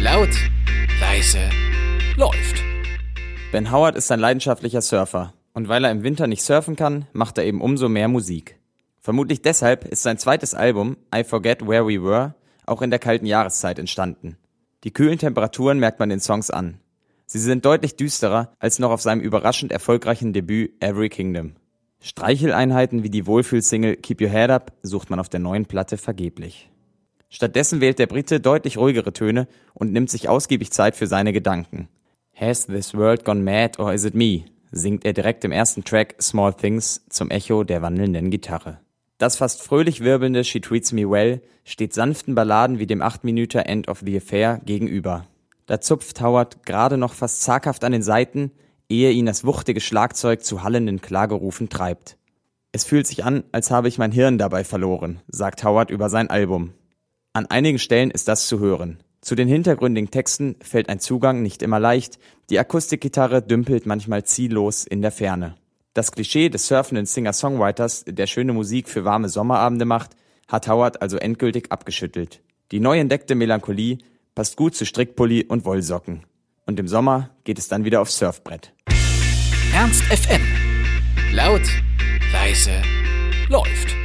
Laut, leise, läuft. Ben Howard ist ein leidenschaftlicher Surfer. Und weil er im Winter nicht surfen kann, macht er eben umso mehr Musik. Vermutlich deshalb ist sein zweites Album, I Forget Where We Were, auch in der kalten Jahreszeit entstanden. Die kühlen Temperaturen merkt man den Songs an. Sie sind deutlich düsterer als noch auf seinem überraschend erfolgreichen Debüt Every Kingdom. Streicheleinheiten wie die Wohlfühlsingle Keep Your Head Up sucht man auf der neuen Platte vergeblich. Stattdessen wählt der Brite deutlich ruhigere Töne und nimmt sich ausgiebig Zeit für seine Gedanken. Has this world gone mad or is it me? singt er direkt im ersten Track Small Things zum Echo der wandelnden Gitarre. Das fast fröhlich wirbelnde She Treats Me Well steht sanften Balladen wie dem 8-Minüter End of the Affair gegenüber. Da zupft Howard gerade noch fast zaghaft an den Seiten, ehe ihn das wuchtige Schlagzeug zu hallenden Klagerufen treibt. Es fühlt sich an, als habe ich mein Hirn dabei verloren, sagt Howard über sein Album. An einigen Stellen ist das zu hören. Zu den hintergründigen Texten fällt ein Zugang nicht immer leicht, die Akustikgitarre dümpelt manchmal ziellos in der Ferne. Das Klischee des surfenden Singer-Songwriters, der schöne Musik für warme Sommerabende macht, hat Howard also endgültig abgeschüttelt. Die neu entdeckte Melancholie passt gut zu Strickpulli und Wollsocken. Und im Sommer geht es dann wieder aufs Surfbrett. Ernst FM. Laut, leise, läuft.